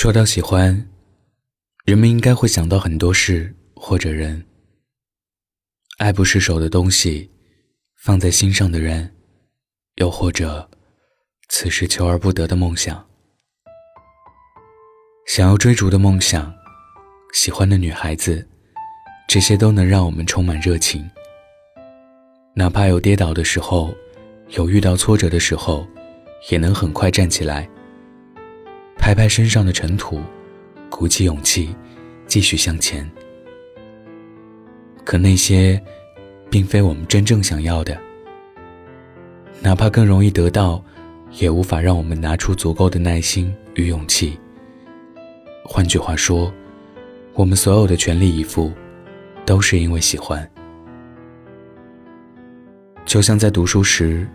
说到喜欢，人们应该会想到很多事或者人。爱不释手的东西，放在心上的人，又或者此时求而不得的梦想。想要追逐的梦想，喜欢的女孩子，这些都能让我们充满热情。哪怕有跌倒的时候，有遇到挫折的时候，也能很快站起来。拍拍身上的尘土，鼓起勇气，继续向前。可那些，并非我们真正想要的。哪怕更容易得到，也无法让我们拿出足够的耐心与勇气。换句话说，我们所有的全力以赴，都是因为喜欢。就像在读书时，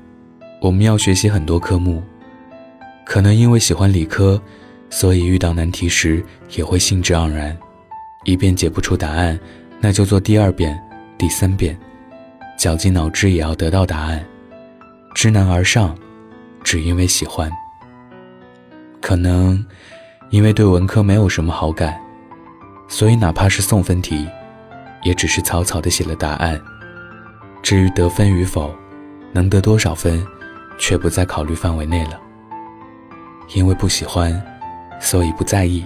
我们要学习很多科目。可能因为喜欢理科，所以遇到难题时也会兴致盎然。一遍解不出答案，那就做第二遍、第三遍，绞尽脑汁也要得到答案。知难而上，只因为喜欢。可能因为对文科没有什么好感，所以哪怕是送分题，也只是草草的写了答案。至于得分与否，能得多少分，却不在考虑范围内了。因为不喜欢，所以不在意，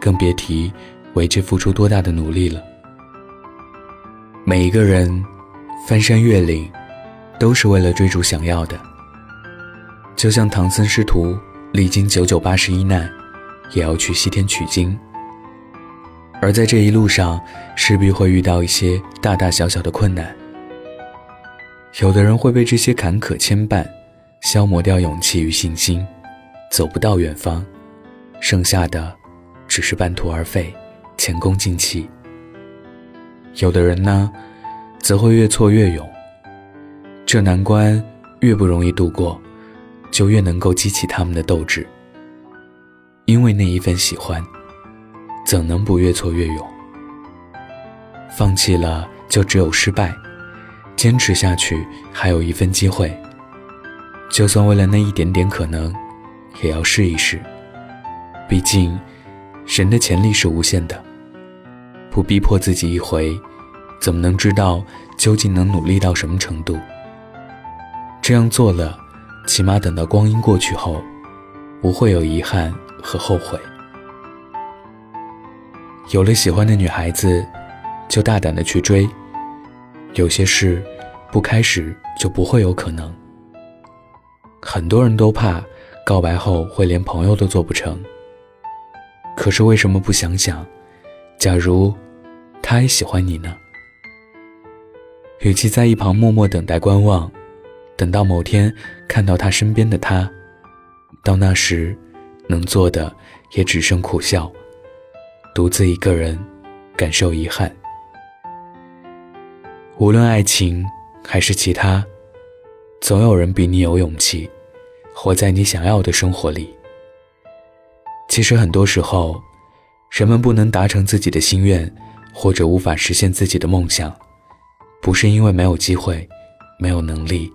更别提为之付出多大的努力了。每一个人翻山越岭，都是为了追逐想要的。就像唐僧师徒历经九九八十一难，也要去西天取经。而在这一路上，势必会遇到一些大大小小的困难。有的人会被这些坎坷牵绊，消磨掉勇气与信心。走不到远方，剩下的只是半途而废，前功尽弃。有的人呢，则会越挫越勇。这难关越不容易度过，就越能够激起他们的斗志。因为那一份喜欢，怎能不越挫越勇？放弃了就只有失败，坚持下去还有一份机会。就算为了那一点点可能。也要试一试，毕竟人的潜力是无限的。不逼迫自己一回，怎么能知道究竟能努力到什么程度？这样做了，起码等到光阴过去后，不会有遗憾和后悔。有了喜欢的女孩子，就大胆的去追。有些事，不开始就不会有可能。很多人都怕。告白后会连朋友都做不成。可是为什么不想想，假如他也喜欢你呢？与其在一旁默默等待观望，等到某天看到他身边的他，到那时能做的也只剩苦笑，独自一个人感受遗憾。无论爱情还是其他，总有人比你有勇气。活在你想要的生活里。其实很多时候，人们不能达成自己的心愿，或者无法实现自己的梦想，不是因为没有机会、没有能力，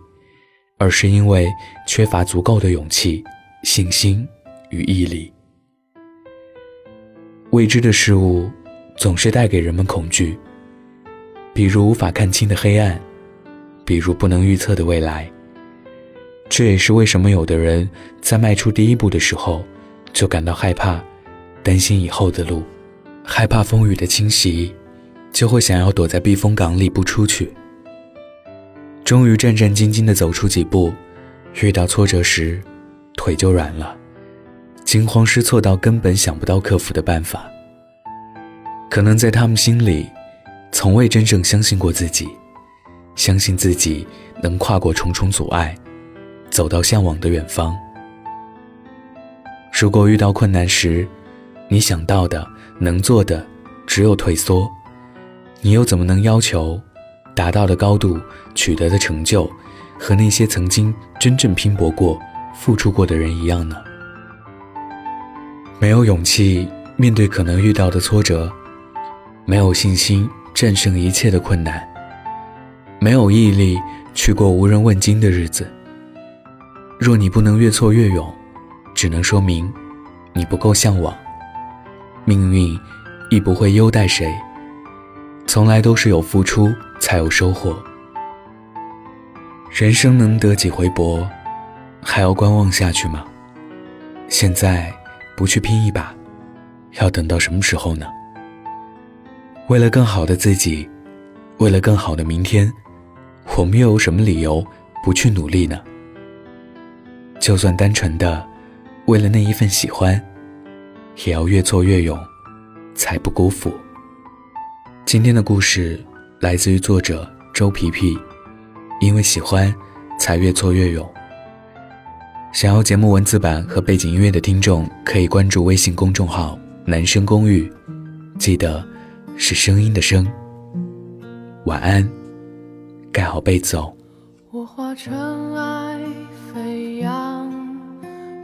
而是因为缺乏足够的勇气、信心与毅力。未知的事物总是带给人们恐惧，比如无法看清的黑暗，比如不能预测的未来。这也是为什么有的人在迈出第一步的时候，就感到害怕，担心以后的路，害怕风雨的侵袭，就会想要躲在避风港里不出去。终于战战兢兢地走出几步，遇到挫折时，腿就软了，惊慌失措到根本想不到克服的办法。可能在他们心里，从未真正相信过自己，相信自己能跨过重重阻碍。走到向往的远方。如果遇到困难时，你想到的、能做的只有退缩，你又怎么能要求达到的高度、取得的成就和那些曾经真正拼搏过、付出过的人一样呢？没有勇气面对可能遇到的挫折，没有信心战胜一切的困难，没有毅力去过无人问津的日子。若你不能越挫越勇，只能说明你不够向往，命运亦不会优待谁。从来都是有付出才有收获。人生能得几回搏，还要观望下去吗？现在不去拼一把，要等到什么时候呢？为了更好的自己，为了更好的明天，我们又有什么理由不去努力呢？就算单纯的为了那一份喜欢，也要越挫越勇，才不辜负。今天的故事来自于作者周皮皮。因为喜欢，才越挫越勇。想要节目文字版和背景音乐的听众，可以关注微信公众号“男生公寓”，记得是声音的声。晚安，盖好被子哦。我化尘埃，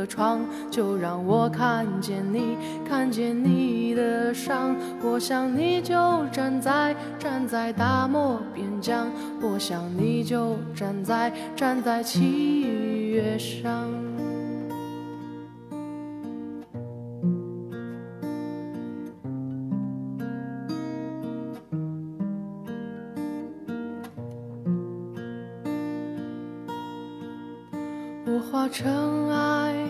的窗，就让我看见你，看见你的伤。我想你就站在，站在大漠边。疆，我想你就站在站在七月上。我化尘埃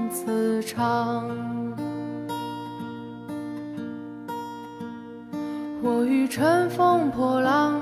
磁场。我欲乘风破浪，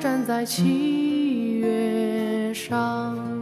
站在七月上。